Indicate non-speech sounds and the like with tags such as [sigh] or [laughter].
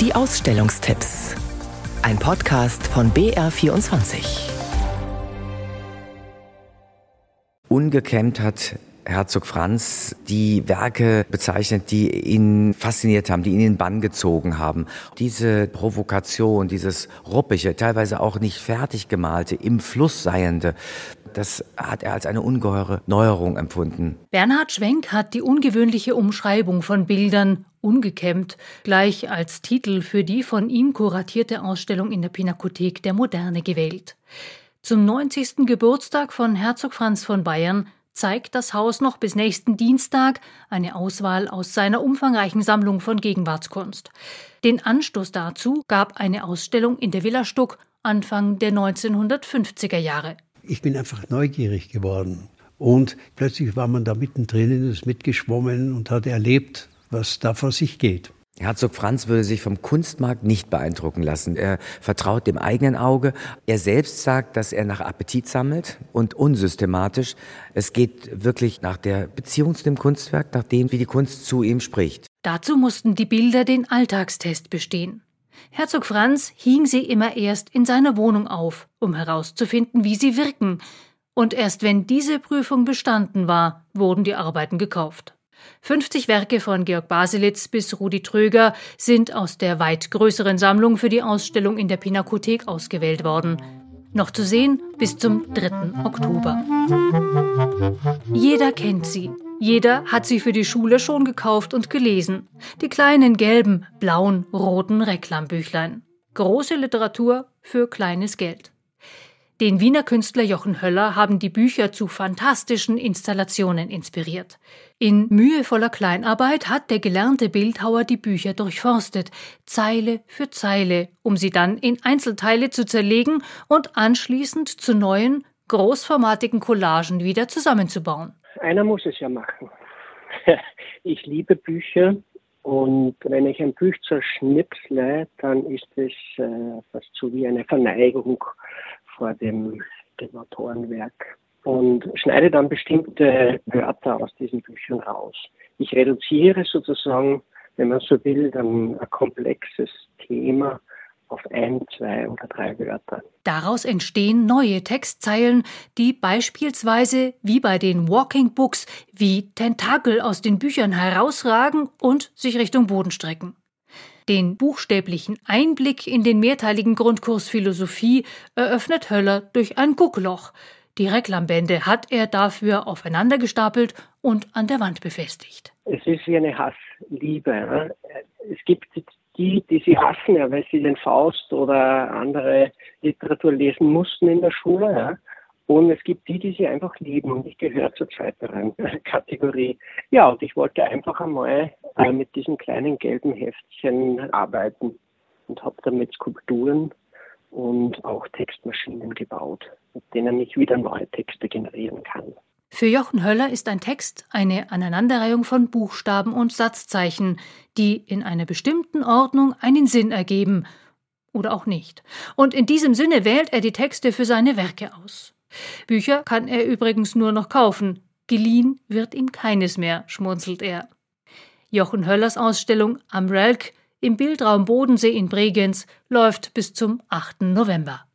Die Ausstellungstipps. Ein Podcast von BR24. Ungekämmt hat Herzog Franz die Werke bezeichnet, die ihn fasziniert haben, die ihn in den Bann gezogen haben. Diese Provokation, dieses ruppige, teilweise auch nicht fertig gemalte, im Fluss seiende, das hat er als eine ungeheure Neuerung empfunden. Bernhard Schwenk hat die ungewöhnliche Umschreibung von Bildern ungekämmt gleich als Titel für die von ihm kuratierte Ausstellung in der Pinakothek der Moderne gewählt. Zum 90. Geburtstag von Herzog Franz von Bayern zeigt das Haus noch bis nächsten Dienstag eine Auswahl aus seiner umfangreichen Sammlung von Gegenwartskunst. Den Anstoß dazu gab eine Ausstellung in der Villa Stuck Anfang der 1950er Jahre. Ich bin einfach neugierig geworden. Und plötzlich war man da mittendrin, ist mitgeschwommen und hat erlebt, was da vor sich geht. Herzog Franz würde sich vom Kunstmarkt nicht beeindrucken lassen. Er vertraut dem eigenen Auge. Er selbst sagt, dass er nach Appetit sammelt und unsystematisch. Es geht wirklich nach der Beziehung zu dem Kunstwerk, nach dem, wie die Kunst zu ihm spricht. Dazu mussten die Bilder den Alltagstest bestehen. Herzog Franz hing sie immer erst in seiner Wohnung auf, um herauszufinden, wie sie wirken. Und erst wenn diese Prüfung bestanden war, wurden die Arbeiten gekauft. 50 Werke von Georg Baselitz bis Rudi Tröger sind aus der weit größeren Sammlung für die Ausstellung in der Pinakothek ausgewählt worden. Noch zu sehen bis zum 3. Oktober. Jeder kennt sie. Jeder hat sie für die Schule schon gekauft und gelesen. Die kleinen gelben, blauen, roten Reklambüchlein. Große Literatur für kleines Geld. Den Wiener Künstler Jochen Höller haben die Bücher zu fantastischen Installationen inspiriert. In mühevoller Kleinarbeit hat der gelernte Bildhauer die Bücher durchforstet, Zeile für Zeile, um sie dann in Einzelteile zu zerlegen und anschließend zu neuen, großformatigen Collagen wieder zusammenzubauen. Einer muss es ja machen. [laughs] Ich liebe Bücher und wenn ich ein Buch zerschnipsle, dann ist es äh, fast so wie eine Verneigung vor dem, dem Autorenwerk und schneide dann bestimmte Wörter aus diesen Büchern raus. Ich reduziere sozusagen, wenn man so will, dann ein komplexes Thema auf ein, zwei oder drei Wörter. Daraus entstehen neue Textzeilen, die beispielsweise wie bei den Walking Books wie Tentakel aus den Büchern herausragen und sich Richtung Boden strecken. Den buchstäblichen Einblick in den mehrteiligen Grundkurs Philosophie eröffnet Höller durch ein Guckloch. Die Reklambände hat er dafür aufeinander gestapelt und an der Wand befestigt. Es ist wie eine Hassliebe. Es gibt die, die sie hassen, weil sie den Faust oder andere Literatur lesen mussten in der Schule. Und es gibt die, die sie einfach lieben. Und ich gehöre zur zweiteren Kategorie. Ja, und ich wollte einfach einmal äh, mit diesen kleinen gelben Heftchen arbeiten und habe damit Skulpturen und auch Textmaschinen gebaut, mit denen ich wieder neue Texte generieren kann. Für Jochen Höller ist ein Text eine Aneinanderreihung von Buchstaben und Satzzeichen, die in einer bestimmten Ordnung einen Sinn ergeben oder auch nicht. Und in diesem Sinne wählt er die Texte für seine Werke aus. Bücher kann er übrigens nur noch kaufen. Geliehen wird ihm keines mehr, schmunzelt er. Jochen Höllers Ausstellung am Relk im Bildraum Bodensee in Bregenz läuft bis zum 8. November.